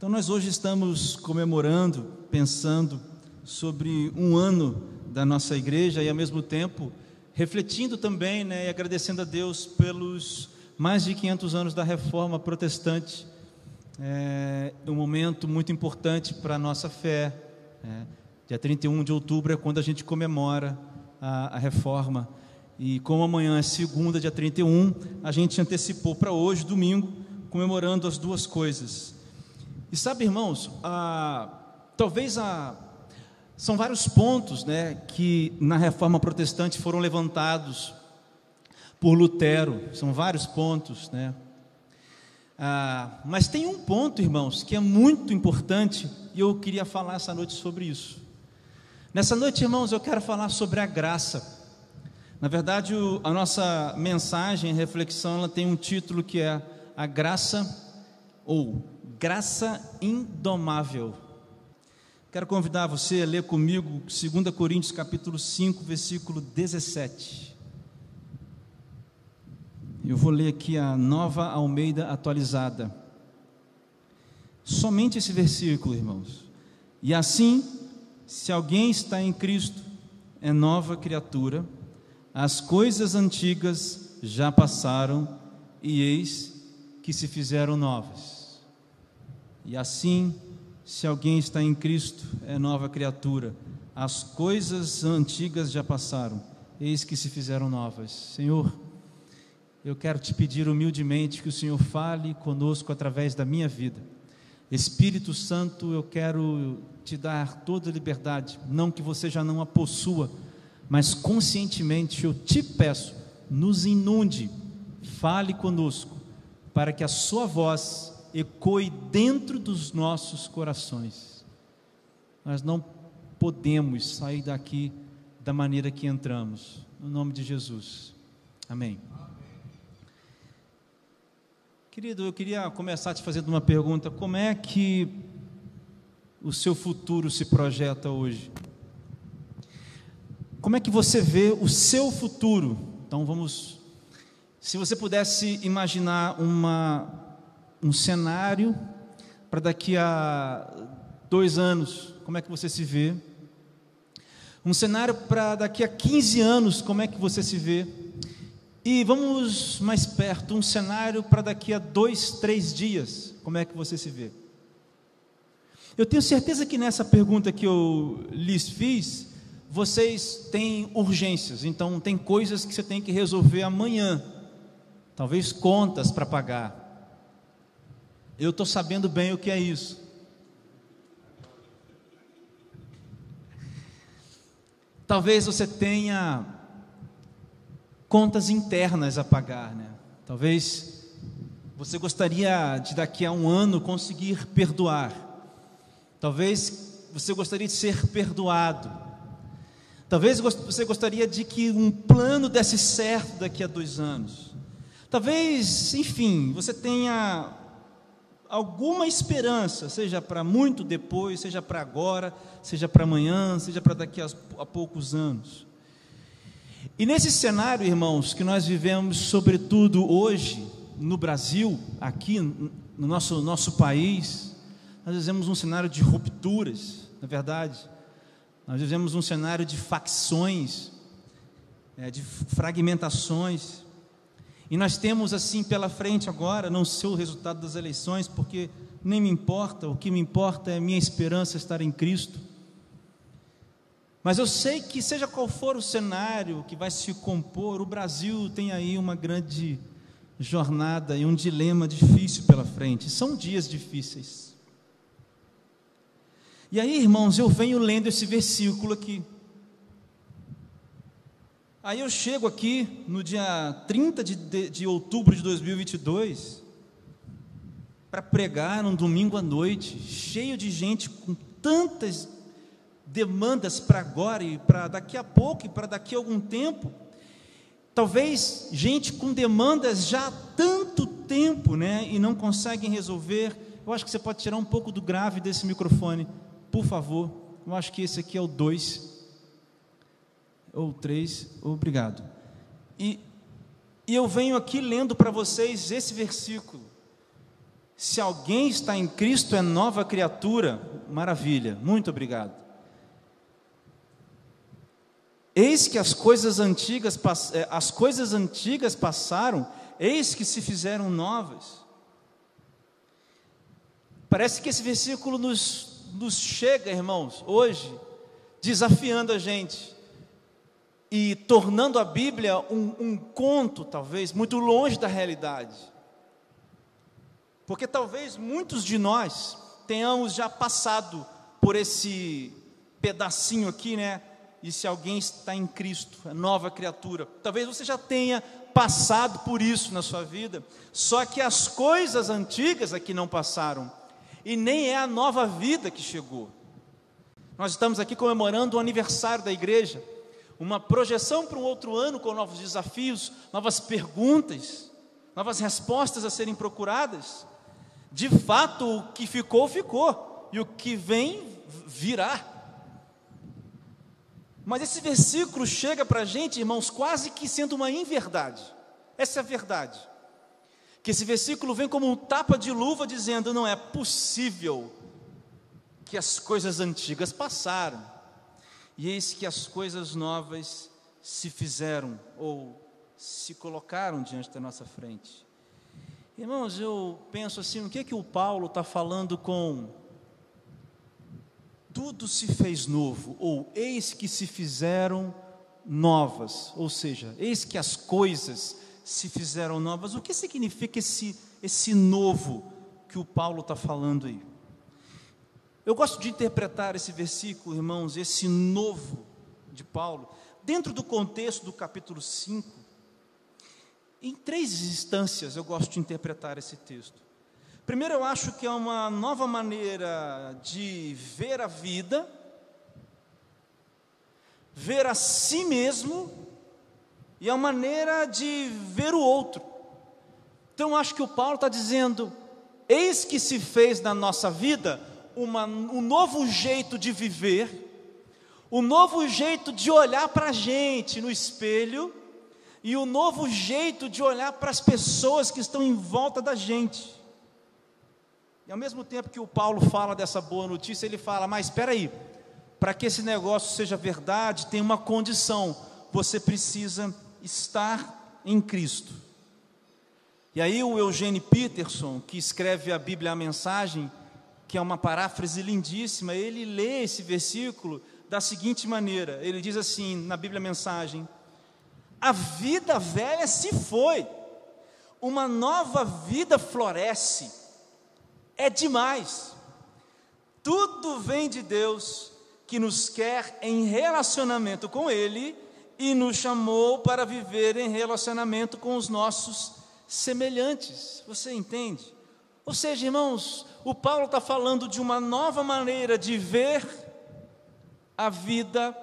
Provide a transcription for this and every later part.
Então, nós hoje estamos comemorando, pensando sobre um ano da nossa igreja e, ao mesmo tempo, refletindo também né, e agradecendo a Deus pelos mais de 500 anos da reforma protestante. É um momento muito importante para a nossa fé. Né? Dia 31 de outubro é quando a gente comemora a, a reforma. E como amanhã é segunda, dia 31, a gente antecipou para hoje, domingo, comemorando as duas coisas. E sabe, irmãos, a, talvez a, são vários pontos né, que na reforma protestante foram levantados por Lutero, são vários pontos, né? Ah, mas tem um ponto, irmãos, que é muito importante e eu queria falar essa noite sobre isso. Nessa noite, irmãos, eu quero falar sobre a graça. Na verdade, o, a nossa mensagem, reflexão, ela tem um título que é A Graça ou graça indomável. Quero convidar você a ler comigo 2 Coríntios capítulo 5, versículo 17. Eu vou ler aqui a nova Almeida atualizada. Somente esse versículo, irmãos. E assim, se alguém está em Cristo, é nova criatura, as coisas antigas já passaram e eis que se fizeram novas. E assim, se alguém está em Cristo, é nova criatura. As coisas antigas já passaram, eis que se fizeram novas. Senhor, eu quero te pedir humildemente que o Senhor fale conosco através da minha vida. Espírito Santo, eu quero te dar toda a liberdade, não que você já não a possua, mas conscientemente eu te peço, nos inunde, fale conosco, para que a sua voz ecoe dentro dos nossos corações. Nós não podemos sair daqui da maneira que entramos. No nome de Jesus. Amém. Querido, eu queria começar te fazendo uma pergunta: como é que o seu futuro se projeta hoje? Como é que você vê o seu futuro? Então vamos. Se você pudesse imaginar uma um cenário para daqui a dois anos, como é que você se vê? Um cenário para daqui a 15 anos, como é que você se vê? E vamos mais perto, um cenário para daqui a dois, três dias, como é que você se vê? Eu tenho certeza que nessa pergunta que eu lhes fiz, vocês têm urgências, então tem coisas que você tem que resolver amanhã, talvez contas para pagar, eu estou sabendo bem o que é isso. Talvez você tenha contas internas a pagar, né? Talvez você gostaria de daqui a um ano conseguir perdoar. Talvez você gostaria de ser perdoado. Talvez você gostaria de que um plano desse certo daqui a dois anos. Talvez, enfim, você tenha alguma esperança, seja para muito depois, seja para agora, seja para amanhã, seja para daqui a, a poucos anos. E nesse cenário, irmãos, que nós vivemos, sobretudo hoje, no Brasil, aqui no nosso, nosso país, nós vivemos um cenário de rupturas, na é verdade. Nós vivemos um cenário de facções, é, de fragmentações. E nós temos assim pela frente agora, não sei o resultado das eleições, porque nem me importa, o que me importa é minha esperança estar em Cristo. Mas eu sei que, seja qual for o cenário que vai se compor, o Brasil tem aí uma grande jornada e um dilema difícil pela frente. São dias difíceis. E aí, irmãos, eu venho lendo esse versículo aqui. Aí eu chego aqui no dia 30 de, de, de outubro de 2022 para pregar num domingo à noite, cheio de gente com tantas demandas para agora e para daqui a pouco e para daqui a algum tempo. Talvez gente com demandas já há tanto tempo, né, e não conseguem resolver. Eu acho que você pode tirar um pouco do grave desse microfone, por favor. Eu acho que esse aqui é o 2 ou três, obrigado. E, e eu venho aqui lendo para vocês esse versículo. Se alguém está em Cristo, é nova criatura. Maravilha, muito obrigado. Eis que as coisas antigas, eh, as coisas antigas passaram, eis que se fizeram novas. Parece que esse versículo nos, nos chega, irmãos, hoje, desafiando a gente e tornando a Bíblia um, um conto, talvez, muito longe da realidade. Porque talvez muitos de nós tenhamos já passado por esse pedacinho aqui, né? E se alguém está em Cristo, é nova criatura. Talvez você já tenha passado por isso na sua vida, só que as coisas antigas aqui não passaram, e nem é a nova vida que chegou. Nós estamos aqui comemorando o aniversário da igreja, uma projeção para um outro ano com novos desafios, novas perguntas, novas respostas a serem procuradas. De fato, o que ficou, ficou, e o que vem, virá. Mas esse versículo chega para a gente, irmãos, quase que sendo uma inverdade. Essa é a verdade. Que esse versículo vem como um tapa de luva, dizendo: não é possível que as coisas antigas passaram e eis que as coisas novas se fizeram ou se colocaram diante da nossa frente. Irmãos, eu penso assim: o que é que o Paulo está falando com tudo se fez novo, ou eis que se fizeram novas, ou seja, eis que as coisas se fizeram novas. O que significa esse, esse novo que o Paulo está falando aí? Eu gosto de interpretar esse versículo, irmãos, esse novo de Paulo, dentro do contexto do capítulo 5. Em três instâncias eu gosto de interpretar esse texto. Primeiro, eu acho que é uma nova maneira de ver a vida, ver a si mesmo, e a maneira de ver o outro. Então, eu acho que o Paulo está dizendo: eis que se fez na nossa vida uma, um novo jeito de viver, um novo jeito de olhar para a gente no espelho e um novo jeito de olhar para as pessoas que estão em volta da gente. E ao mesmo tempo que o Paulo fala dessa boa notícia, ele fala: Mas espera aí, para que esse negócio seja verdade, tem uma condição: você precisa estar em Cristo. E aí o Eugênio Peterson, que escreve a Bíblia a mensagem, que é uma paráfrase lindíssima, ele lê esse versículo da seguinte maneira: ele diz assim na Bíblia Mensagem: A vida velha se foi, uma nova vida floresce, é demais. Tudo vem de Deus que nos quer em relacionamento com Ele e nos chamou para viver em relacionamento com os nossos semelhantes. Você entende? Ou seja, irmãos, o Paulo está falando de uma nova maneira de ver a vida,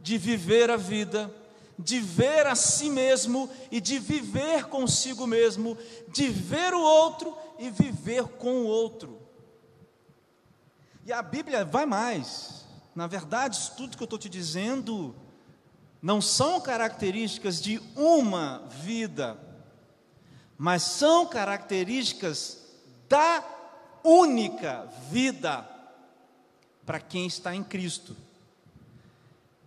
de viver a vida, de ver a si mesmo e de viver consigo mesmo, de ver o outro e viver com o outro. E a Bíblia vai mais. Na verdade, tudo que eu estou te dizendo não são características de uma vida, mas são características da única vida para quem está em Cristo.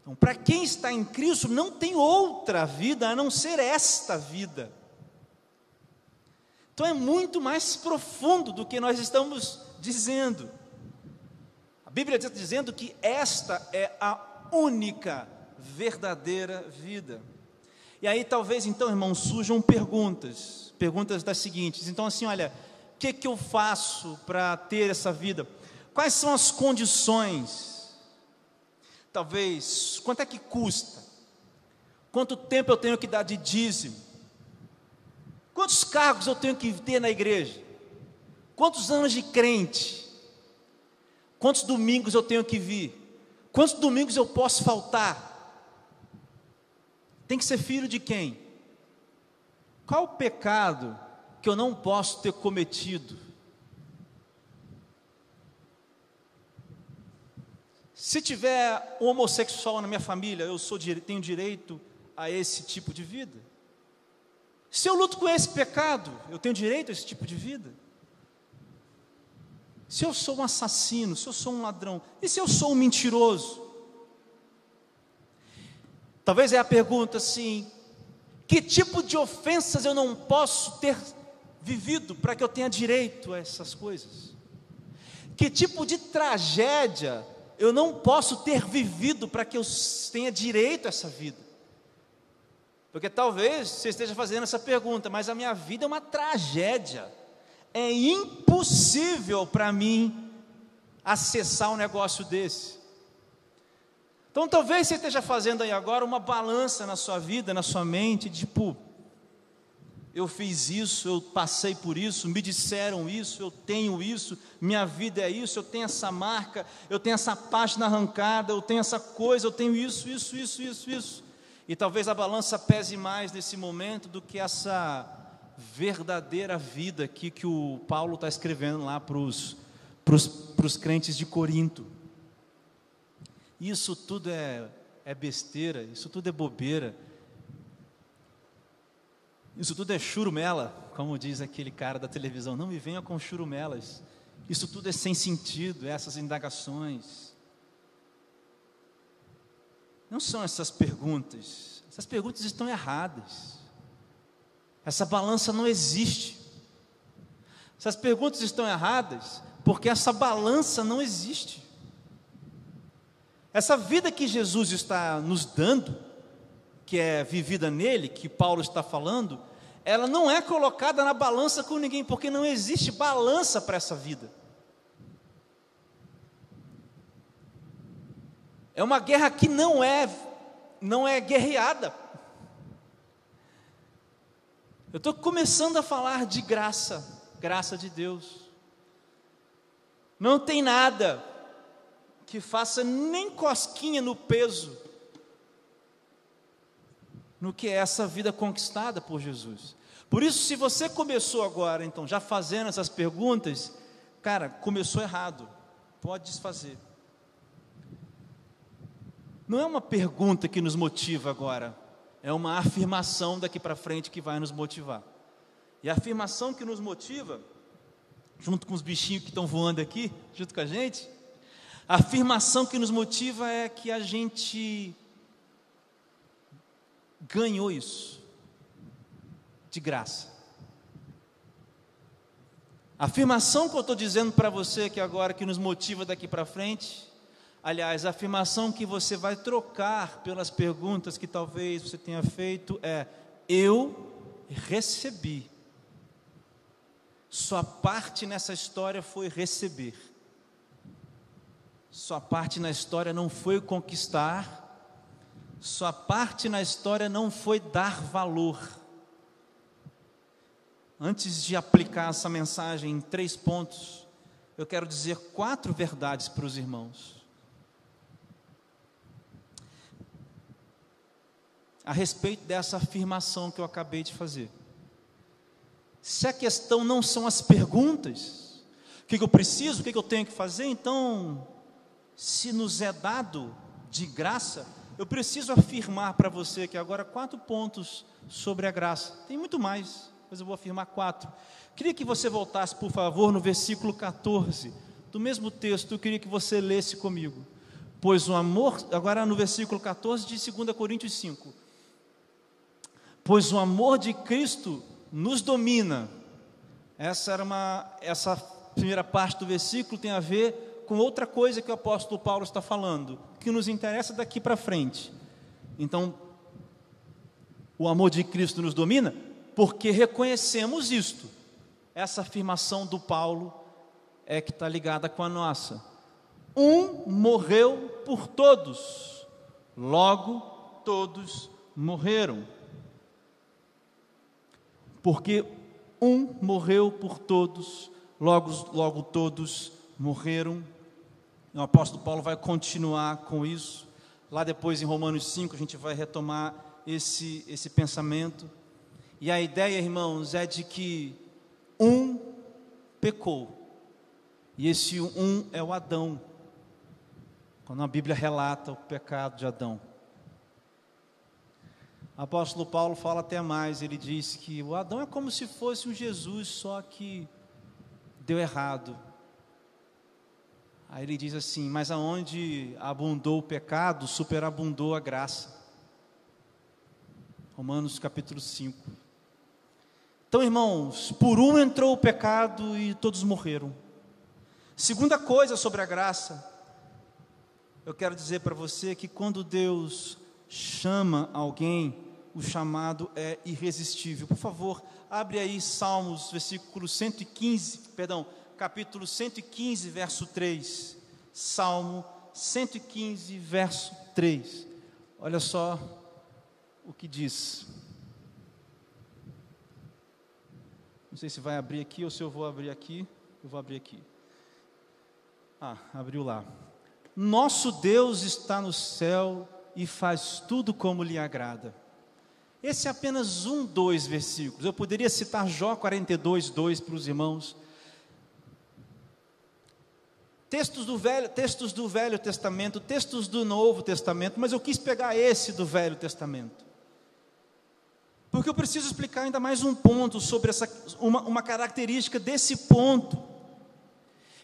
Então, para quem está em Cristo, não tem outra vida a não ser esta vida. Então é muito mais profundo do que nós estamos dizendo. A Bíblia está dizendo que esta é a única verdadeira vida. E aí talvez então, irmãos, surjam perguntas, perguntas das seguintes. Então assim, olha, que, que eu faço para ter essa vida? Quais são as condições? Talvez, quanto é que custa? Quanto tempo eu tenho que dar de dízimo? Quantos cargos eu tenho que ter na igreja? Quantos anos de crente? Quantos domingos eu tenho que vir? Quantos domingos eu posso faltar? Tem que ser filho de quem? Qual o pecado que eu não posso ter cometido. Se tiver um homossexual na minha família, eu sou, tenho direito a esse tipo de vida. Se eu luto com esse pecado, eu tenho direito a esse tipo de vida. Se eu sou um assassino, se eu sou um ladrão, e se eu sou um mentiroso? Talvez é a pergunta assim: que tipo de ofensas eu não posso ter vivido para que eu tenha direito a essas coisas? Que tipo de tragédia eu não posso ter vivido para que eu tenha direito a essa vida? Porque talvez você esteja fazendo essa pergunta, mas a minha vida é uma tragédia. É impossível para mim acessar um negócio desse. Então talvez você esteja fazendo aí agora uma balança na sua vida, na sua mente, tipo, eu fiz isso, eu passei por isso, me disseram isso, eu tenho isso, minha vida é isso, eu tenho essa marca, eu tenho essa página arrancada, eu tenho essa coisa, eu tenho isso, isso, isso, isso, isso. E talvez a balança pese mais nesse momento do que essa verdadeira vida aqui que o Paulo está escrevendo lá para os crentes de Corinto. Isso tudo é, é besteira, isso tudo é bobeira. Isso tudo é churumela, como diz aquele cara da televisão. Não me venha com churumelas. Isso tudo é sem sentido, essas indagações. Não são essas perguntas. Essas perguntas estão erradas. Essa balança não existe. Essas perguntas estão erradas porque essa balança não existe. Essa vida que Jesus está nos dando, que é vivida nele, que Paulo está falando, ela não é colocada na balança com ninguém, porque não existe balança para essa vida. É uma guerra que não é não é guerreada. Eu estou começando a falar de graça, graça de Deus. Não tem nada que faça nem cosquinha no peso no que é essa vida conquistada por Jesus. Por isso, se você começou agora, então, já fazendo essas perguntas, cara, começou errado, pode desfazer. Não é uma pergunta que nos motiva agora, é uma afirmação daqui para frente que vai nos motivar. E a afirmação que nos motiva, junto com os bichinhos que estão voando aqui, junto com a gente, a afirmação que nos motiva é que a gente ganhou isso de graça. A afirmação que eu estou dizendo para você aqui agora, que nos motiva daqui para frente, aliás, a afirmação que você vai trocar pelas perguntas que talvez você tenha feito é: Eu recebi. Sua parte nessa história foi receber. Sua parte na história não foi conquistar, sua parte na história não foi dar valor. Antes de aplicar essa mensagem em três pontos, eu quero dizer quatro verdades para os irmãos. A respeito dessa afirmação que eu acabei de fazer. Se a questão não são as perguntas, o que, eu preciso, o que eu tenho que fazer, então, se nos é dado de graça, eu preciso afirmar para você que agora quatro pontos sobre a graça. Tem muito mais, mas eu vou afirmar quatro. Queria que você voltasse, por favor, no versículo 14 do mesmo texto. Eu queria que você lesse comigo. Pois o amor, agora no versículo 14 de 2 Coríntios 5. Pois o amor de Cristo nos domina. Essa era uma essa primeira parte do versículo tem a ver com outra coisa que o apóstolo Paulo está falando que nos interessa daqui para frente. Então, o amor de Cristo nos domina porque reconhecemos isto. Essa afirmação do Paulo é que está ligada com a nossa. Um morreu por todos, logo todos morreram. Porque um morreu por todos, logo, logo todos morreram. O apóstolo Paulo vai continuar com isso. Lá depois, em Romanos 5, a gente vai retomar esse, esse pensamento. E a ideia, irmãos, é de que um pecou. E esse um é o Adão. Quando a Bíblia relata o pecado de Adão. O apóstolo Paulo fala até mais, ele diz que o Adão é como se fosse um Jesus, só que deu errado. Aí ele diz assim: Mas aonde abundou o pecado, superabundou a graça. Romanos capítulo 5. Então, irmãos, por um entrou o pecado e todos morreram. Segunda coisa sobre a graça, eu quero dizer para você que quando Deus chama alguém, o chamado é irresistível. Por favor, abre aí Salmos, versículo 115, perdão, capítulo 115, verso 3. Salmo 115, verso 3. Olha só o que diz. Não sei se vai abrir aqui ou se eu vou abrir aqui. Eu vou abrir aqui. Ah, abriu lá. Nosso Deus está no céu e faz tudo como lhe agrada. Esse é apenas um, dois versículos. Eu poderia citar Jó 42, 2 para os irmãos. Textos do, Velho, textos do Velho Testamento, textos do Novo Testamento, mas eu quis pegar esse do Velho Testamento. Porque eu preciso explicar ainda mais um ponto sobre essa, uma, uma característica desse ponto,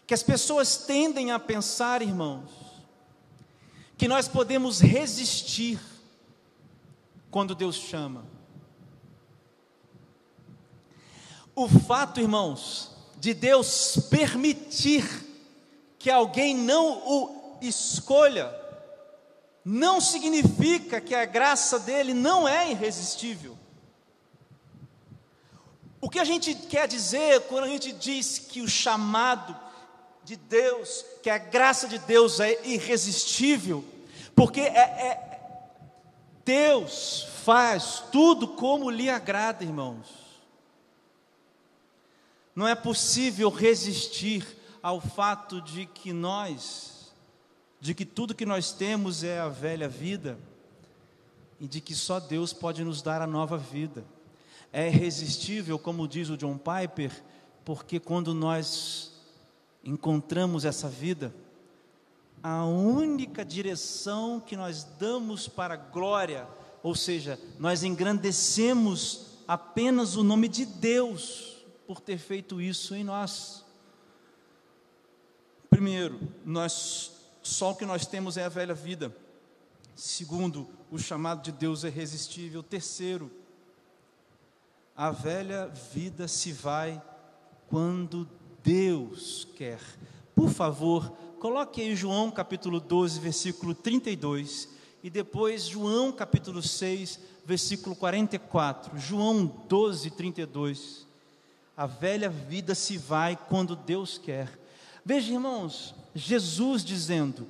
que as pessoas tendem a pensar, irmãos, que nós podemos resistir quando Deus chama. O fato, irmãos, de Deus permitir que alguém não o escolha, não significa que a graça dele não é irresistível. O que a gente quer dizer quando a gente diz que o chamado de Deus, que a graça de Deus é irresistível, porque é, é Deus faz tudo como lhe agrada, irmãos. Não é possível resistir ao fato de que nós, de que tudo que nós temos é a velha vida e de que só Deus pode nos dar a nova vida. É irresistível, como diz o John Piper, porque quando nós encontramos essa vida, a única direção que nós damos para a glória, ou seja, nós engrandecemos apenas o nome de Deus por ter feito isso em nós. Primeiro, nós só o que nós temos é a velha vida. Segundo, o chamado de Deus é irresistível. Terceiro, a velha vida se vai quando Deus quer. Por favor, Coloque aí João capítulo 12, versículo 32 e depois João capítulo 6, versículo 44. João 12, 32. A velha vida se vai quando Deus quer. Veja, irmãos, Jesus dizendo: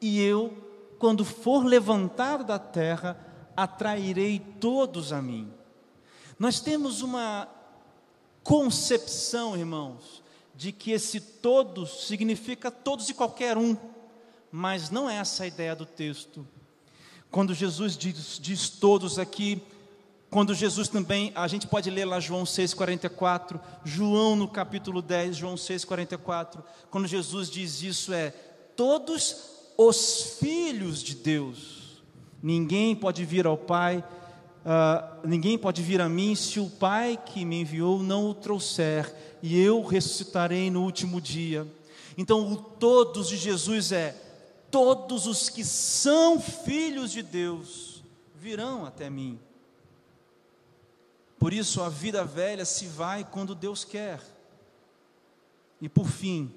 E eu, quando for levantado da terra, atrairei todos a mim. Nós temos uma concepção, irmãos, de que esse todos significa todos e qualquer um, mas não é essa a ideia do texto. Quando Jesus diz, diz todos aqui, quando Jesus também, a gente pode ler lá João 6,44, João no capítulo 10, João 6,44, quando Jesus diz isso é todos os filhos de Deus. Ninguém pode vir ao Pai, uh, ninguém pode vir a mim se o Pai que me enviou não o trouxer e eu ressuscitarei no último dia. Então, o todos de Jesus é: todos os que são filhos de Deus virão até mim. Por isso, a vida velha se vai quando Deus quer. E por fim,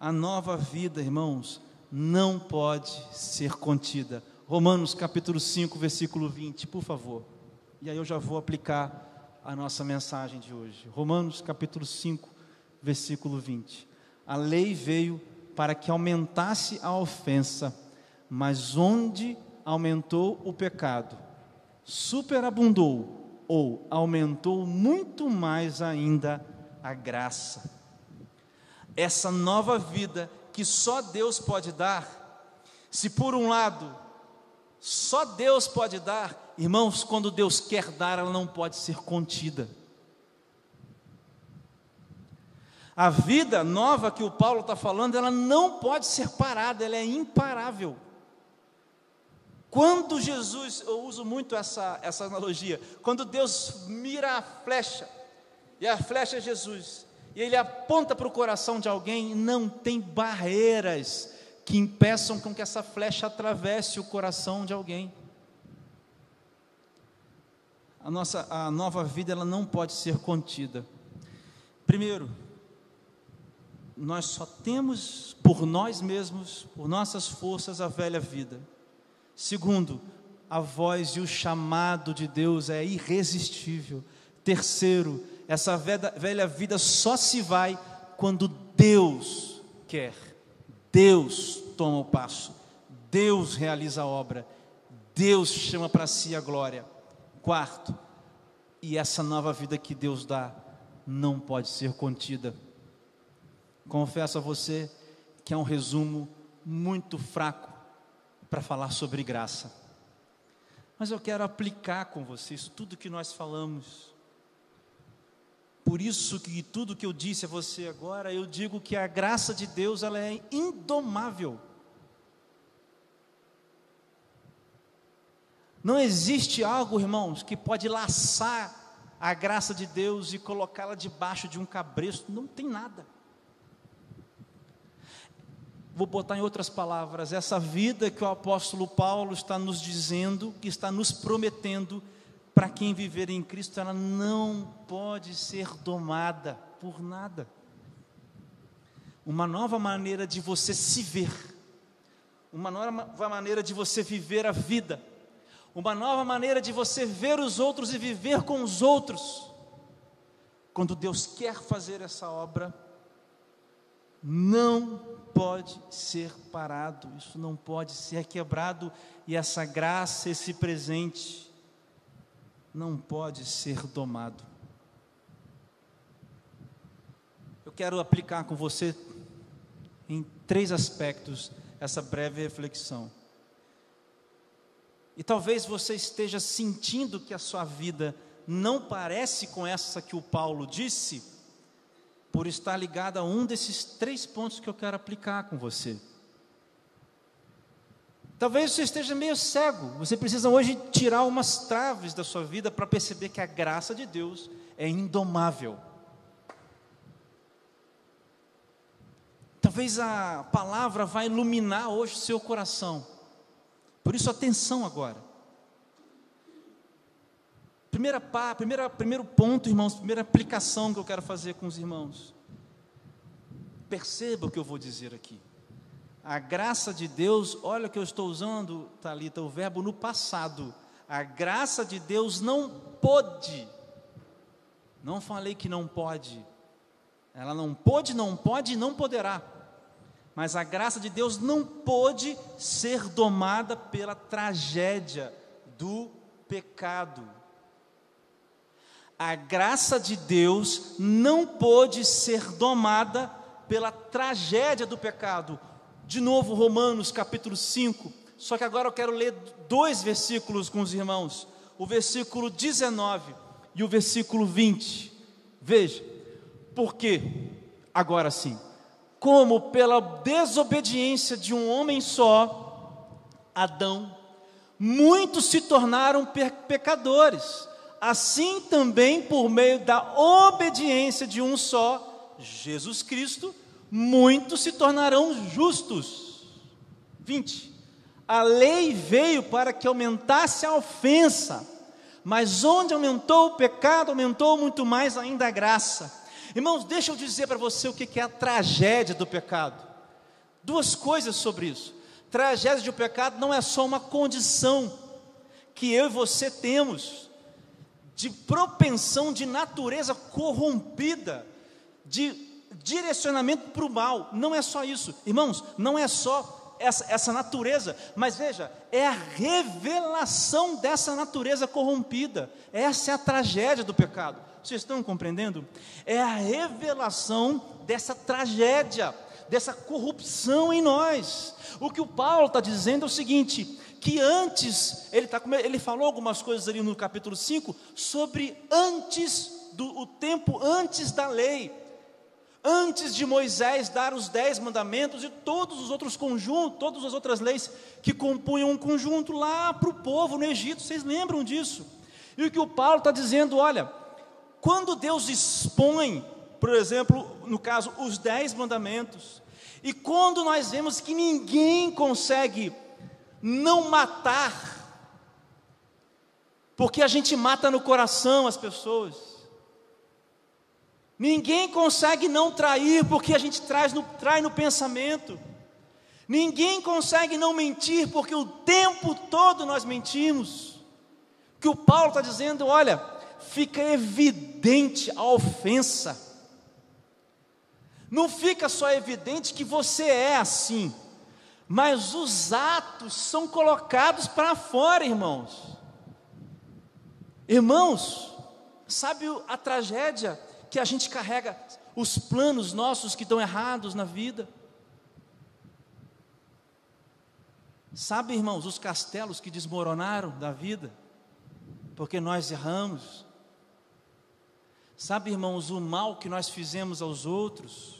a nova vida, irmãos, não pode ser contida. Romanos capítulo 5, versículo 20, por favor. E aí eu já vou aplicar a nossa mensagem de hoje. Romanos capítulo 5, versículo 20. A lei veio para que aumentasse a ofensa, mas onde aumentou o pecado, superabundou ou aumentou muito mais ainda a graça. Essa nova vida que só Deus pode dar, se por um lado só Deus pode dar, Irmãos, quando Deus quer dar, ela não pode ser contida. A vida nova que o Paulo está falando, ela não pode ser parada, ela é imparável. Quando Jesus, eu uso muito essa, essa analogia, quando Deus mira a flecha, e a flecha é Jesus, e ele aponta para o coração de alguém, não tem barreiras que impeçam com que essa flecha atravesse o coração de alguém. A nossa a nova vida ela não pode ser contida. Primeiro, nós só temos por nós mesmos, por nossas forças, a velha vida. Segundo, a voz e o chamado de Deus é irresistível. Terceiro, essa velha vida só se vai quando Deus quer. Deus toma o passo. Deus realiza a obra. Deus chama para si a glória. Quarto, e essa nova vida que Deus dá não pode ser contida. Confesso a você que é um resumo muito fraco para falar sobre graça. Mas eu quero aplicar com vocês tudo que nós falamos. Por isso que tudo que eu disse a você agora, eu digo que a graça de Deus ela é indomável. Não existe algo, irmãos, que pode laçar a graça de Deus e colocá-la debaixo de um cabresto. Não tem nada. Vou botar em outras palavras, essa vida que o apóstolo Paulo está nos dizendo, que está nos prometendo, para quem viver em Cristo, ela não pode ser domada por nada. Uma nova maneira de você se ver, uma nova maneira de você viver a vida, uma nova maneira de você ver os outros e viver com os outros. Quando Deus quer fazer essa obra, não pode ser parado, isso não pode ser quebrado, e essa graça, esse presente, não pode ser domado. Eu quero aplicar com você em três aspectos essa breve reflexão. E talvez você esteja sentindo que a sua vida não parece com essa que o Paulo disse, por estar ligada a um desses três pontos que eu quero aplicar com você. Talvez você esteja meio cego, você precisa hoje tirar umas traves da sua vida para perceber que a graça de Deus é indomável. Talvez a palavra vai iluminar hoje o seu coração. Por isso, atenção agora. Primeira, primeira, primeiro ponto, irmãos, primeira aplicação que eu quero fazer com os irmãos. Perceba o que eu vou dizer aqui. A graça de Deus, olha que eu estou usando, Talita, o verbo no passado. A graça de Deus não pode. Não falei que não pode. Ela não pode, não pode e não poderá. Mas a graça de Deus não pode ser domada pela tragédia do pecado a graça de Deus não pôde ser domada pela tragédia do pecado. De novo, Romanos capítulo 5. Só que agora eu quero ler dois versículos com os irmãos: o versículo 19 e o versículo 20. Veja, porque, agora sim, como pela desobediência de um homem só, Adão, muitos se tornaram pecadores assim também por meio da obediência de um só, Jesus Cristo, muitos se tornarão justos. 20. A lei veio para que aumentasse a ofensa, mas onde aumentou o pecado, aumentou muito mais ainda a graça. Irmãos, deixa eu dizer para você o que é a tragédia do pecado. Duas coisas sobre isso. Tragédia do pecado não é só uma condição que eu e você temos, de propensão de natureza corrompida, de direcionamento para o mal. Não é só isso, irmãos, não é só essa, essa natureza, mas veja, é a revelação dessa natureza corrompida. Essa é a tragédia do pecado. Vocês estão compreendendo? É a revelação dessa tragédia, dessa corrupção em nós. O que o Paulo está dizendo é o seguinte: que antes, ele, tá, ele falou algumas coisas ali no capítulo 5, sobre antes do o tempo antes da lei, antes de Moisés dar os dez mandamentos e todos os outros conjuntos, todas as outras leis que compunham um conjunto lá para o povo no Egito, vocês lembram disso? E o que o Paulo está dizendo, olha, quando Deus expõe por exemplo, no caso, os dez mandamentos. E quando nós vemos que ninguém consegue não matar, porque a gente mata no coração as pessoas. Ninguém consegue não trair, porque a gente traz no, trai no pensamento. Ninguém consegue não mentir, porque o tempo todo nós mentimos. Que o Paulo está dizendo, olha, fica evidente a ofensa. Não fica só evidente que você é assim, mas os atos são colocados para fora, irmãos. Irmãos, sabe a tragédia que a gente carrega, os planos nossos que estão errados na vida? Sabe, irmãos, os castelos que desmoronaram da vida, porque nós erramos. Sabe, irmãos, o mal que nós fizemos aos outros,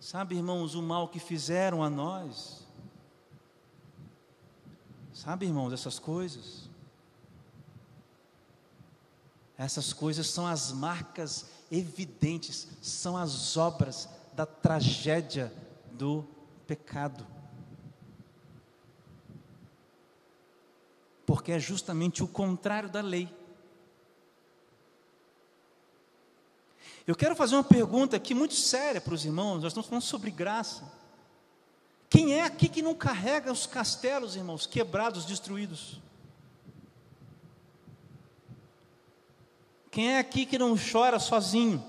Sabe, irmãos, o mal que fizeram a nós? Sabe, irmãos, essas coisas? Essas coisas são as marcas evidentes, são as obras da tragédia do pecado. Porque é justamente o contrário da lei. Eu quero fazer uma pergunta aqui muito séria para os irmãos, nós estamos falando sobre graça. Quem é aqui que não carrega os castelos, irmãos, quebrados, destruídos? Quem é aqui que não chora sozinho?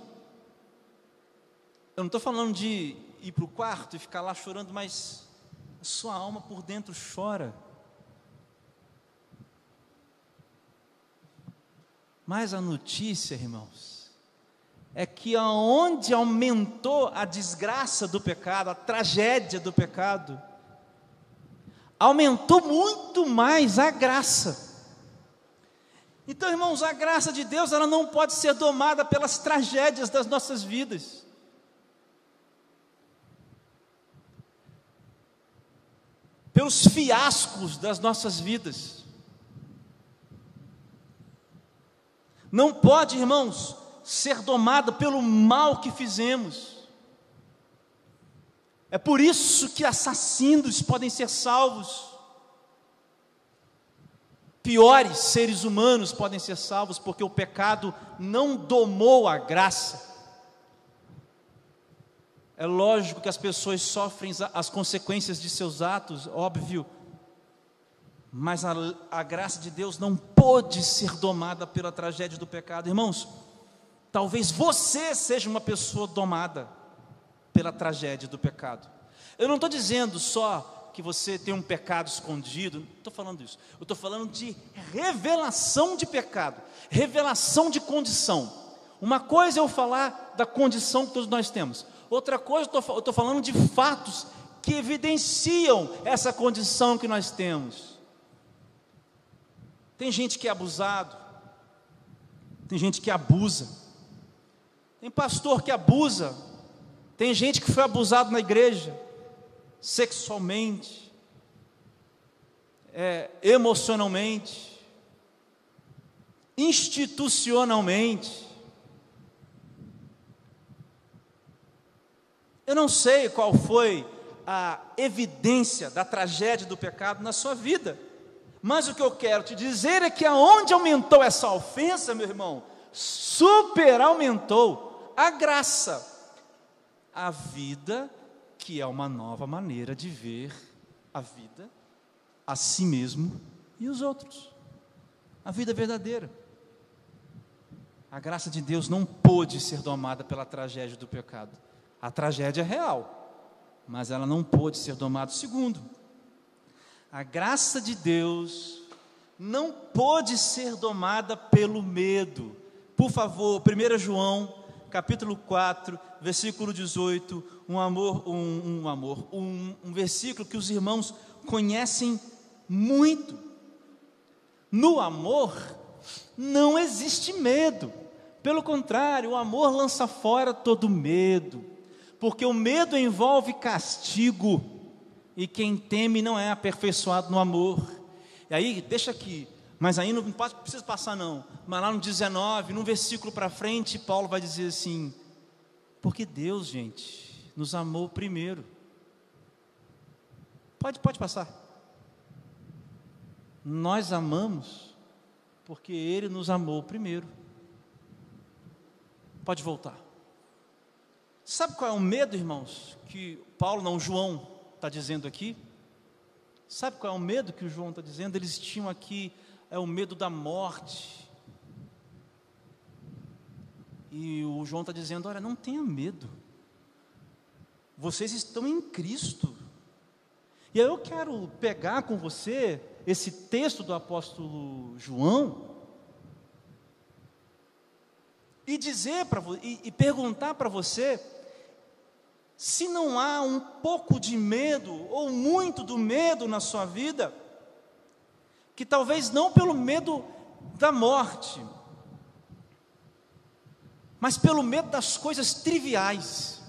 Eu não estou falando de ir para o quarto e ficar lá chorando, mas a sua alma por dentro chora. Mas a notícia, irmãos, é que aonde aumentou a desgraça do pecado, a tragédia do pecado, aumentou muito mais a graça. Então, irmãos, a graça de Deus, ela não pode ser domada pelas tragédias das nossas vidas. Pelos fiascos das nossas vidas. Não pode, irmãos, ser domada pelo mal que fizemos. É por isso que assassinos podem ser salvos. Piores seres humanos podem ser salvos porque o pecado não domou a graça. É lógico que as pessoas sofrem as consequências de seus atos, óbvio, mas a, a graça de Deus não pôde ser domada pela tragédia do pecado. Irmãos, Talvez você seja uma pessoa domada pela tragédia do pecado. Eu não estou dizendo só que você tem um pecado escondido, não estou falando isso. Eu estou falando de revelação de pecado, revelação de condição. Uma coisa é eu falar da condição que todos nós temos, outra coisa eu estou falando de fatos que evidenciam essa condição que nós temos. Tem gente que é abusado, tem gente que abusa, tem pastor que abusa, tem gente que foi abusado na igreja, sexualmente, é, emocionalmente, institucionalmente. Eu não sei qual foi a evidência da tragédia do pecado na sua vida, mas o que eu quero te dizer é que aonde aumentou essa ofensa, meu irmão, super aumentou a graça, a vida que é uma nova maneira de ver a vida, a si mesmo e os outros. A vida verdadeira. A graça de Deus não pôde ser domada pela tragédia do pecado. A tragédia é real, mas ela não pôde ser domada. Segundo, a graça de Deus não pôde ser domada pelo medo. Por favor, 1 João capítulo 4, versículo 18, um amor, um, um amor, um, um versículo que os irmãos conhecem muito. No amor não existe medo. Pelo contrário, o amor lança fora todo medo, porque o medo envolve castigo, e quem teme não é aperfeiçoado no amor. E aí, deixa aqui, Mas aí não precisa passar, não. Mas lá no 19, no versículo para frente, Paulo vai dizer assim: Porque Deus, gente, nos amou primeiro. Pode, pode passar. Nós amamos porque Ele nos amou primeiro. Pode voltar. Sabe qual é o medo, irmãos, que Paulo, não, João, está dizendo aqui? Sabe qual é o medo que o João está dizendo? Eles tinham aqui é o medo da morte. E o João está dizendo: olha, não tenha medo. Vocês estão em Cristo. E aí eu quero pegar com você esse texto do apóstolo João e dizer para e, e perguntar para você se não há um pouco de medo ou muito do medo na sua vida, que talvez não pelo medo da morte, mas pelo medo das coisas triviais.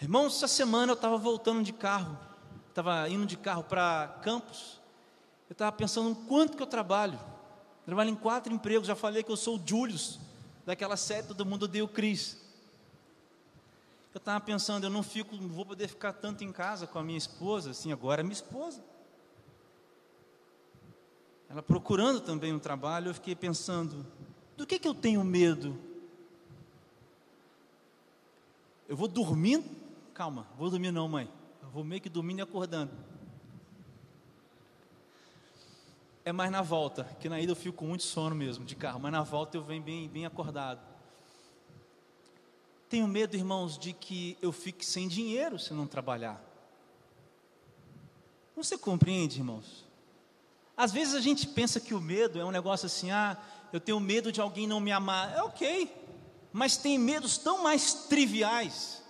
Irmãos, essa semana eu estava voltando de carro, estava indo de carro para Campos, eu estava pensando quanto que eu trabalho. Trabalho em quatro empregos, já falei que eu sou o Julius, daquela série Todo Mundo Odeia o Cris. Eu estava pensando, eu não fico, não vou poder ficar tanto em casa com a minha esposa, assim, agora é minha esposa. Ela procurando também um trabalho, eu fiquei pensando, do que que eu tenho medo? Eu vou dormindo, calma, vou dormir não, mãe. Eu vou meio que dormindo e acordando. É mais na volta, que na ida eu fico com muito sono mesmo de carro, mas na volta eu venho bem, bem acordado. Tenho medo, irmãos, de que eu fique sem dinheiro se não trabalhar. Você compreende, irmãos? Às vezes a gente pensa que o medo é um negócio assim, ah, eu tenho medo de alguém não me amar. É ok, mas tem medos tão mais triviais.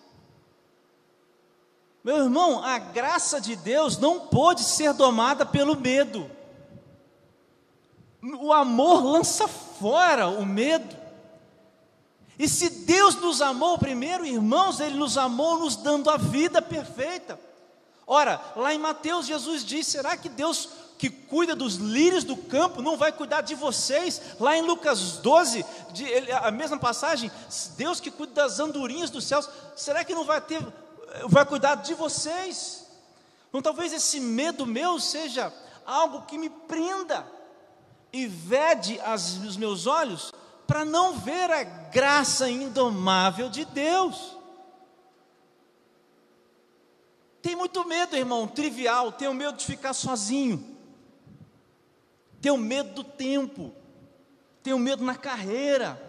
Meu irmão, a graça de Deus não pode ser domada pelo medo. O amor lança fora o medo. E se Deus nos amou primeiro, irmãos, Ele nos amou nos dando a vida perfeita. Ora, lá em Mateus, Jesus diz: será que Deus que cuida dos lírios do campo não vai cuidar de vocês? Lá em Lucas 12, de, a mesma passagem, Deus que cuida das andorinhas dos céus, será que não vai ter, vai cuidar de vocês? Então talvez esse medo meu seja algo que me prenda e vede as, os meus olhos para não ver a graça indomável de Deus. Tem muito medo, irmão, trivial, tenho medo de ficar sozinho. Tenho medo do tempo. Tenho medo na carreira.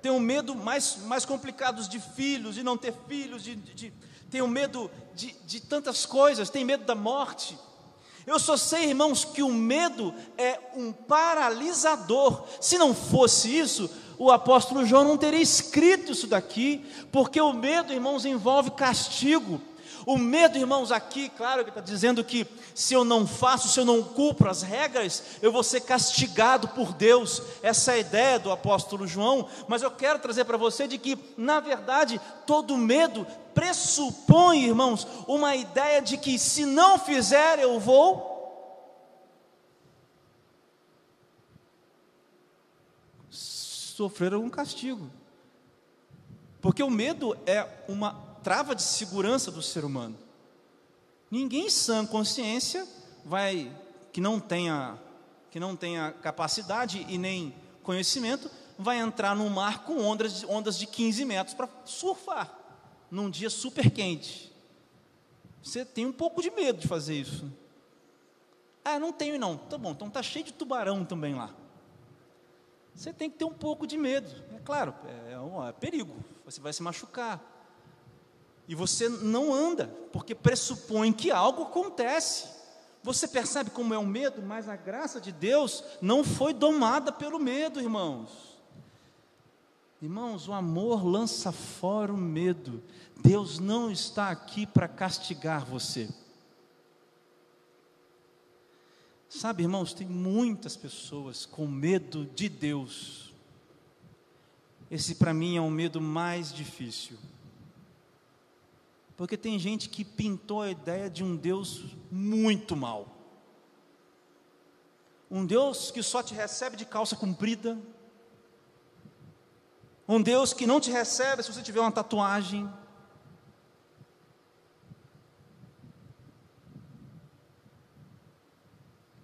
Tenho medo mais, mais complicados de filhos, de não ter filhos, de, de, tenho medo de, de tantas coisas, tenho medo da morte. Eu só sei, irmãos, que o medo é um paralisador. Se não fosse isso, o apóstolo João não teria escrito isso daqui, porque o medo, irmãos, envolve castigo. O medo, irmãos, aqui, claro que está dizendo que se eu não faço, se eu não cumpro as regras, eu vou ser castigado por Deus. Essa é a ideia do apóstolo João. Mas eu quero trazer para você de que, na verdade, todo medo pressupõe, irmãos, uma ideia de que se não fizer, eu vou sofrer algum castigo. Porque o medo é uma trava de segurança do ser humano. Ninguém sã consciência vai que não tenha que não tenha capacidade e nem conhecimento vai entrar num mar com ondas, ondas de 15 metros para surfar num dia super quente. Você tem um pouco de medo de fazer isso. Ah, não tenho não. Tá bom, então tá cheio de tubarão também lá você tem que ter um pouco de medo. É claro, é, é um é perigo, você vai se machucar. E você não anda, porque pressupõe que algo acontece. Você percebe como é o medo, mas a graça de Deus não foi domada pelo medo, irmãos. Irmãos, o amor lança fora o medo. Deus não está aqui para castigar você. Sabe, irmãos, tem muitas pessoas com medo de Deus. Esse para mim é o medo mais difícil. Porque tem gente que pintou a ideia de um Deus muito mal. Um Deus que só te recebe de calça comprida. Um Deus que não te recebe se você tiver uma tatuagem.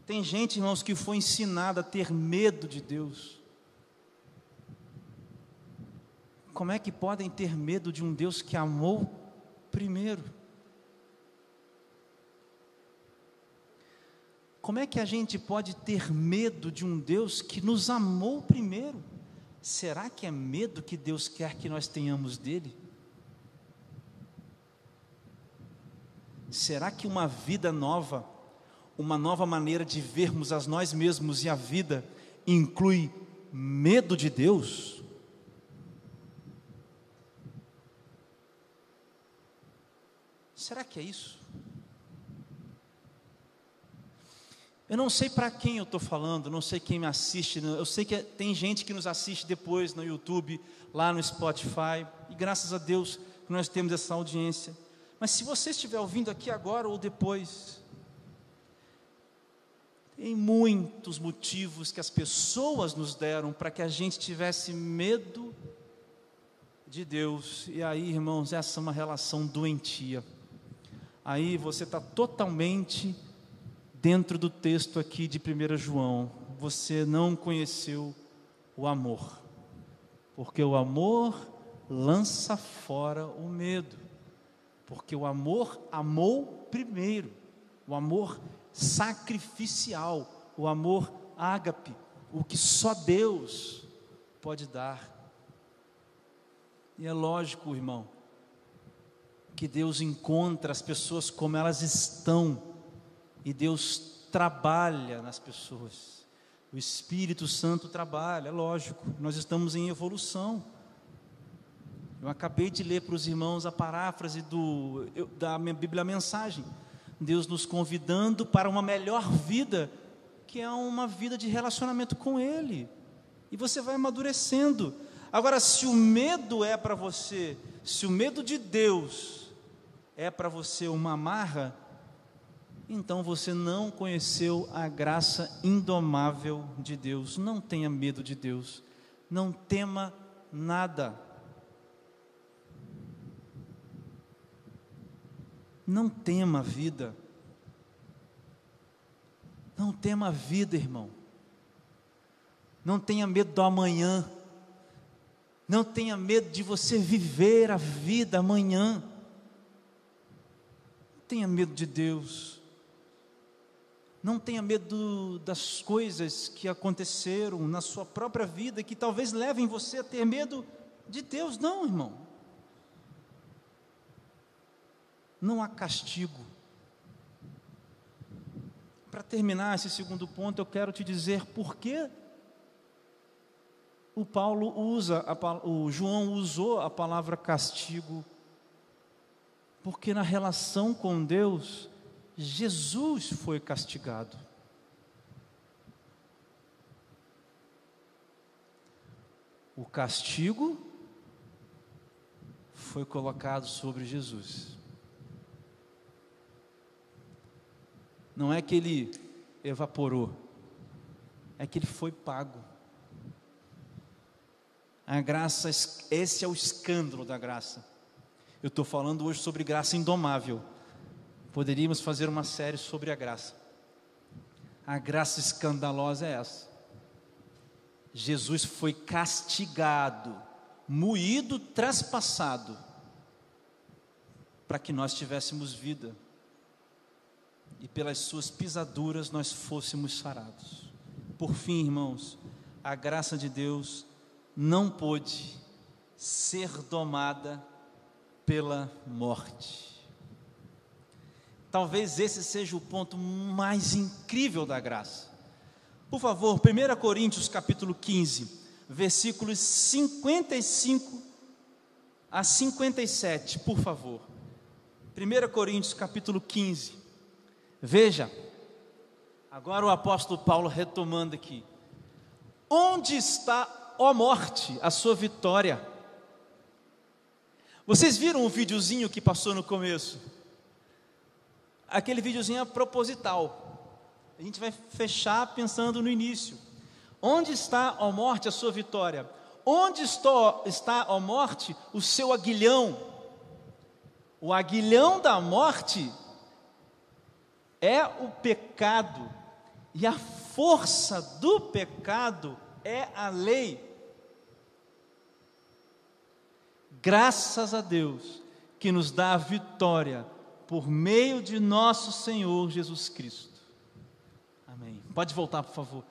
Tem gente, irmãos, que foi ensinada a ter medo de Deus. Como é que podem ter medo de um Deus que amou primeiro? Como é que a gente pode ter medo de um Deus que nos amou primeiro? Será que é medo que Deus quer que nós tenhamos dele? Será que uma vida nova, uma nova maneira de vermos a nós mesmos e a vida, inclui medo de Deus? Será que é isso? Eu não sei para quem eu estou falando, não sei quem me assiste, eu sei que tem gente que nos assiste depois no YouTube, lá no Spotify, e graças a Deus que nós temos essa audiência. Mas se você estiver ouvindo aqui agora ou depois, tem muitos motivos que as pessoas nos deram para que a gente tivesse medo de Deus, e aí, irmãos, essa é uma relação doentia. Aí você está totalmente dentro do texto aqui de 1 João, você não conheceu o amor, porque o amor lança fora o medo, porque o amor amou primeiro, o amor sacrificial, o amor ágape, o que só Deus pode dar. E é lógico, irmão, que Deus encontra as pessoas como elas estão e Deus trabalha nas pessoas. O Espírito Santo trabalha, é lógico, nós estamos em evolução. Eu acabei de ler para os irmãos a paráfrase do, eu, da minha Bíblia Mensagem. Deus nos convidando para uma melhor vida, que é uma vida de relacionamento com Ele. E você vai amadurecendo. Agora, se o medo é para você, se o medo de Deus é para você uma amarra, então você não conheceu a graça indomável de Deus. Não tenha medo de Deus, não tema nada. Não tema a vida. Não tema a vida, irmão. Não tenha medo do amanhã. Não tenha medo de você viver a vida amanhã. Tenha medo de Deus. Não tenha medo das coisas que aconteceram na sua própria vida que talvez levem você a ter medo de Deus, não, irmão. Não há castigo. Para terminar esse segundo ponto, eu quero te dizer por que o Paulo usa, o João usou a palavra castigo, porque na relação com Deus, Jesus foi castigado. O castigo foi colocado sobre Jesus. Não é que ele evaporou, é que ele foi pago. A graça, esse é o escândalo da graça. Eu estou falando hoje sobre graça indomável poderíamos fazer uma série sobre a graça. A graça escandalosa é essa. Jesus foi castigado, moído, traspassado, para que nós tivéssemos vida, e pelas suas pisaduras nós fôssemos sarados. Por fim, irmãos, a graça de Deus não pôde ser domada pela morte. Talvez esse seja o ponto mais incrível da graça. Por favor, 1 Coríntios capítulo 15, versículos 55 a 57, por favor. 1 Coríntios capítulo 15. Veja, agora o apóstolo Paulo retomando aqui. Onde está, ó morte, a sua vitória? Vocês viram o videozinho que passou no começo? aquele videozinho é proposital. A gente vai fechar pensando no início. Onde está, ó morte, a sua vitória? Onde está, ó morte, o seu aguilhão? O aguilhão da morte é o pecado, e a força do pecado é a lei. Graças a Deus que nos dá a vitória por meio de nosso Senhor Jesus Cristo. Amém. Pode voltar, por favor.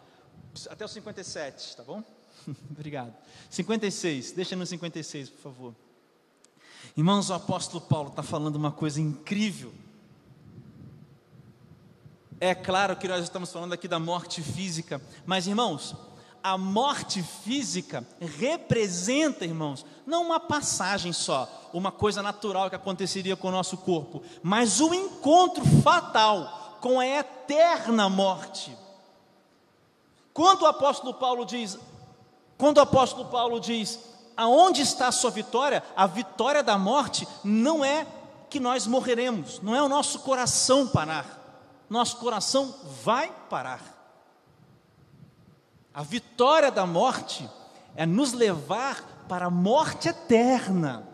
Até o 57, tá bom? Obrigado. 56, deixa no 56, por favor. Irmãos, o apóstolo Paulo está falando uma coisa incrível. É claro que nós estamos falando aqui da morte física, mas irmãos, a morte física representa, irmãos, não uma passagem só, uma coisa natural que aconteceria com o nosso corpo, mas o um encontro fatal com a eterna morte. Quando o apóstolo Paulo diz, quando o apóstolo Paulo diz, aonde está a sua vitória? A vitória da morte não é que nós morreremos, não é o nosso coração parar. Nosso coração vai parar. A vitória da morte é nos levar para a morte eterna.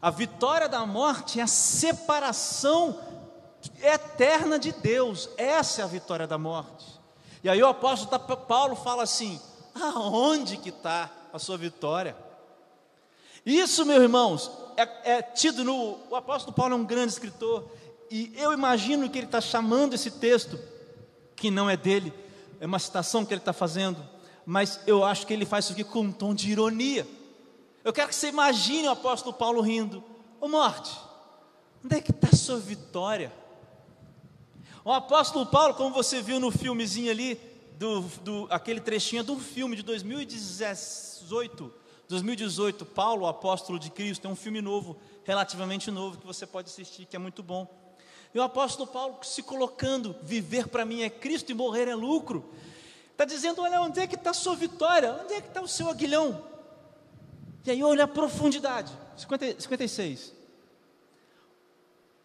A vitória da morte é a separação eterna de Deus. Essa é a vitória da morte. E aí o apóstolo Paulo fala assim: aonde que está a sua vitória? Isso, meus irmãos, é, é tido no. O apóstolo Paulo é um grande escritor, e eu imagino que ele está chamando esse texto, que não é dele, é uma citação que ele está fazendo, mas eu acho que ele faz isso aqui com um tom de ironia. Eu quero que você imagine o apóstolo Paulo rindo: Ô morte, onde é que está a sua vitória? O apóstolo Paulo, como você viu no filmezinho ali, do, do, aquele trechinho do filme de 2018, 2018, Paulo, o apóstolo de Cristo, é um filme novo, relativamente novo, que você pode assistir, que é muito bom. E o apóstolo Paulo se colocando, viver para mim é Cristo e morrer é lucro. Está dizendo, olha, onde é que está a sua vitória? Onde é que está o seu aguilhão? E aí olha a profundidade, 50, 56.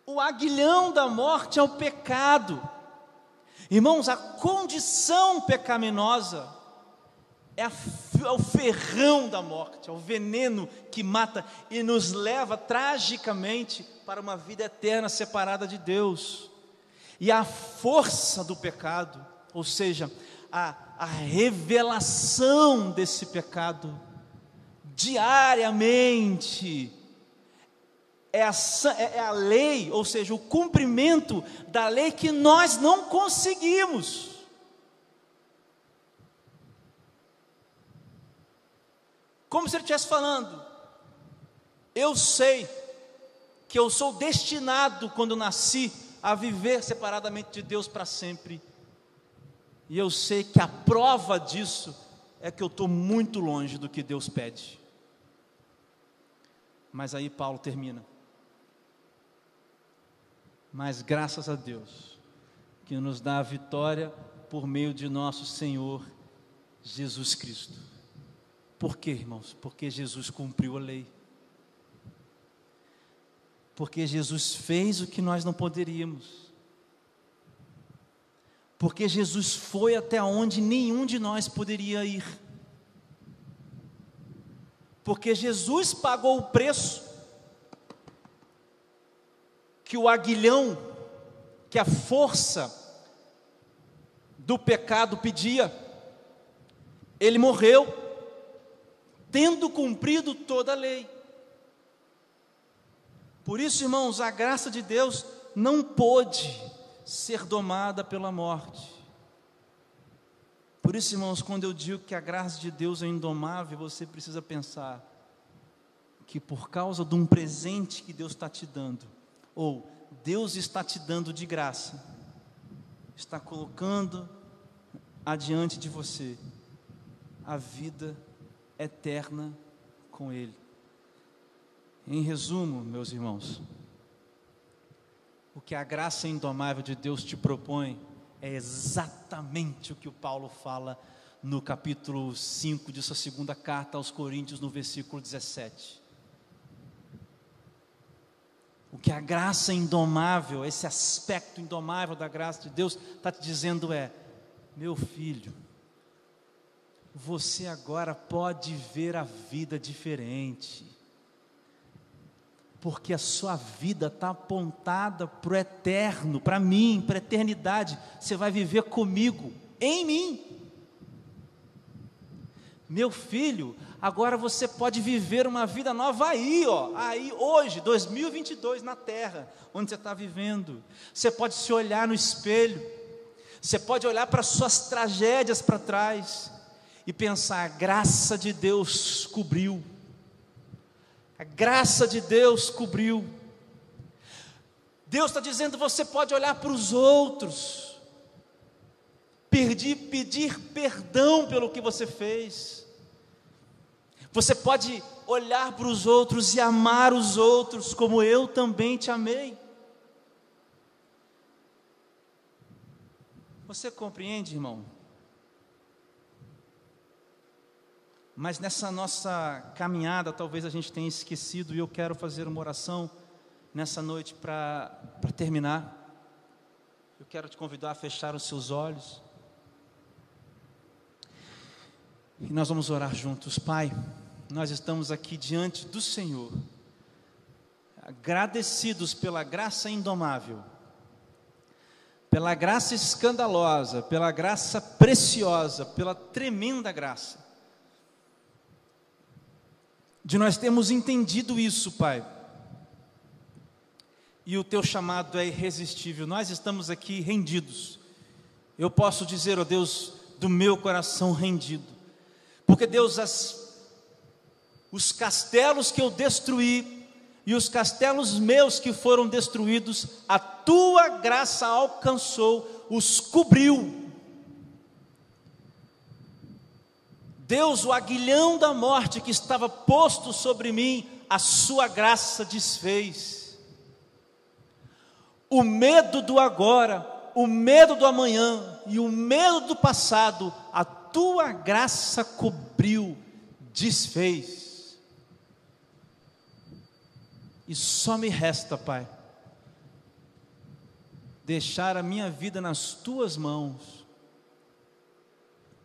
O aguilhão da morte é o pecado. Irmãos, a condição pecaminosa é, a, é, o ferrão da morte, é o veneno que mata e nos leva tragicamente para uma vida eterna separada de Deus. E a força do pecado, ou seja, a, a revelação desse pecado, diariamente, é a, é, é a lei, ou seja, o cumprimento da lei que nós não conseguimos. Como se ele estivesse falando, eu sei que eu sou destinado, quando nasci, a viver separadamente de Deus para sempre. E eu sei que a prova disso é que eu estou muito longe do que Deus pede. Mas aí Paulo termina. Mas graças a Deus, que nos dá a vitória por meio de nosso Senhor Jesus Cristo. Por quê, irmãos? Porque Jesus cumpriu a lei. Porque Jesus fez o que nós não poderíamos. Porque Jesus foi até onde nenhum de nós poderia ir. Porque Jesus pagou o preço que o aguilhão, que a força do pecado pedia, ele morreu, tendo cumprido toda a lei. Por isso, irmãos, a graça de Deus não pôde ser domada pela morte. Por isso, irmãos, quando eu digo que a graça de Deus é indomável, você precisa pensar que por causa de um presente que Deus está te dando, ou Deus está te dando de graça, está colocando adiante de você a vida eterna com Ele. Em resumo, meus irmãos, o que a graça indomável de Deus te propõe é exatamente o que o Paulo fala no capítulo 5 de sua segunda carta aos Coríntios, no versículo 17. que a graça indomável, esse aspecto indomável da graça de Deus, está te dizendo é: meu filho, você agora pode ver a vida diferente, porque a sua vida está apontada para o eterno, para mim, para a eternidade. Você vai viver comigo, em mim. Meu filho, agora você pode viver uma vida nova aí, ó, aí hoje, 2022 na terra, onde você está vivendo. Você pode se olhar no espelho, você pode olhar para suas tragédias para trás e pensar: a graça de Deus cobriu, a graça de Deus cobriu. Deus está dizendo: você pode olhar para os outros, pedir, pedir perdão pelo que você fez. Você pode olhar para os outros e amar os outros como eu também te amei. Você compreende, irmão? Mas nessa nossa caminhada, talvez a gente tenha esquecido, e eu quero fazer uma oração nessa noite para terminar. Eu quero te convidar a fechar os seus olhos. E nós vamos orar juntos, Pai nós estamos aqui diante do Senhor, agradecidos pela graça indomável, pela graça escandalosa, pela graça preciosa, pela tremenda graça, de nós termos entendido isso, Pai. E o teu chamado é irresistível. Nós estamos aqui rendidos. Eu posso dizer, ó oh Deus, do meu coração rendido. Porque Deus, as os castelos que eu destruí e os castelos meus que foram destruídos, a tua graça alcançou, os cobriu. Deus, o aguilhão da morte que estava posto sobre mim, a sua graça desfez. O medo do agora, o medo do amanhã e o medo do passado, a tua graça cobriu, desfez. E só me resta, Pai, deixar a minha vida nas tuas mãos,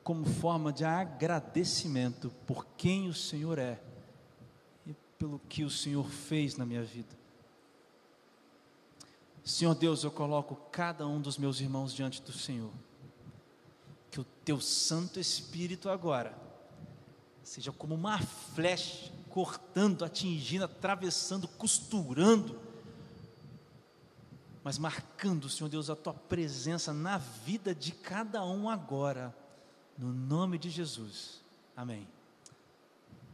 como forma de agradecimento por quem o Senhor é e pelo que o Senhor fez na minha vida. Senhor Deus, eu coloco cada um dos meus irmãos diante do Senhor. Que o teu Santo Espírito agora seja como uma flecha cortando, atingindo, atravessando, costurando, mas marcando, Senhor Deus, a tua presença na vida de cada um agora, no nome de Jesus. Amém.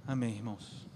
Amém, irmãos.